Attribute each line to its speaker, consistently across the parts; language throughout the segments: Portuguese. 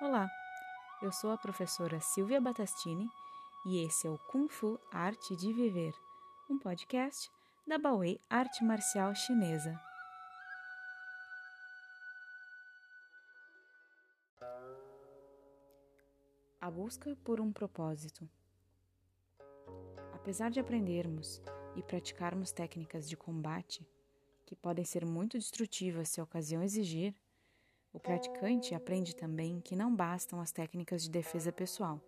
Speaker 1: Olá, eu sou a professora Silvia Batastini e esse é o Kung Fu Arte de Viver, um podcast da Baoei Arte Marcial Chinesa. A busca por um propósito. Apesar de aprendermos e praticarmos técnicas de combate, que podem ser muito destrutivas se a ocasião exigir, o praticante aprende também que não bastam as técnicas de defesa pessoal,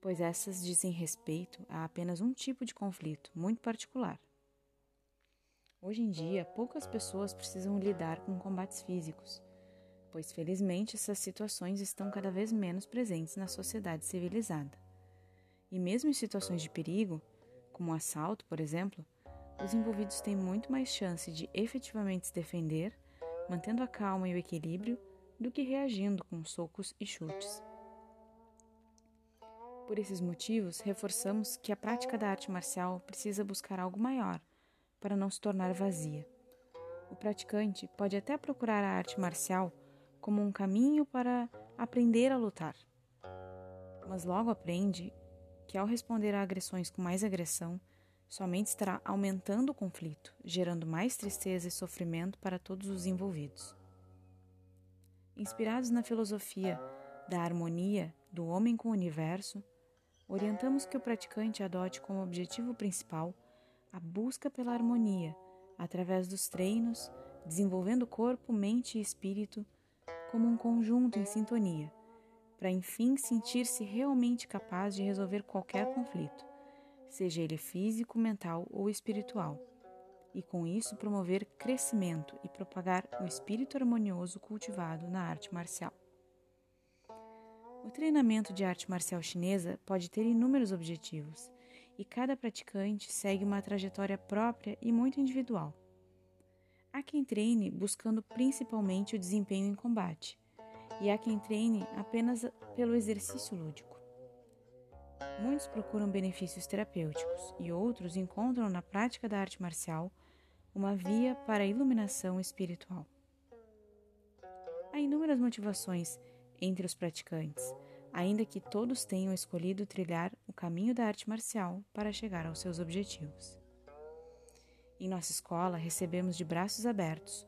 Speaker 1: pois essas dizem respeito a apenas um tipo de conflito muito particular. Hoje em dia, poucas pessoas precisam lidar com combates físicos, pois felizmente essas situações estão cada vez menos presentes na sociedade civilizada. E mesmo em situações de perigo, como um assalto, por exemplo, os envolvidos têm muito mais chance de efetivamente se defender mantendo a calma e o equilíbrio, do que reagindo com socos e chutes. Por esses motivos, reforçamos que a prática da arte marcial precisa buscar algo maior para não se tornar vazia. O praticante pode até procurar a arte marcial como um caminho para aprender a lutar, mas logo aprende que ao responder a agressões com mais agressão, somente estará aumentando o conflito, gerando mais tristeza e sofrimento para todos os envolvidos. Inspirados na filosofia da harmonia do homem com o universo, orientamos que o praticante adote como objetivo principal a busca pela harmonia através dos treinos, desenvolvendo corpo, mente e espírito como um conjunto em sintonia, para enfim sentir-se realmente capaz de resolver qualquer conflito seja ele físico, mental ou espiritual, e com isso promover crescimento e propagar o espírito harmonioso cultivado na arte marcial. O treinamento de arte marcial chinesa pode ter inúmeros objetivos, e cada praticante segue uma trajetória própria e muito individual. Há quem treine buscando principalmente o desempenho em combate, e há quem treine apenas pelo exercício lúdico. Muitos procuram benefícios terapêuticos e outros encontram na prática da arte marcial uma via para a iluminação espiritual. Há inúmeras motivações entre os praticantes, ainda que todos tenham escolhido trilhar o caminho da arte marcial para chegar aos seus objetivos. Em nossa escola, recebemos de braços abertos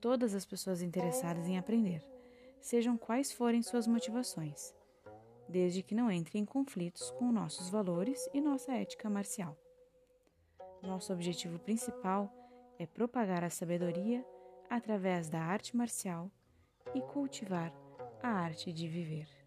Speaker 1: todas as pessoas interessadas em aprender, sejam quais forem suas motivações desde que não entre em conflitos com nossos valores e nossa ética marcial. Nosso objetivo principal é propagar a sabedoria através da arte marcial e cultivar a arte de viver.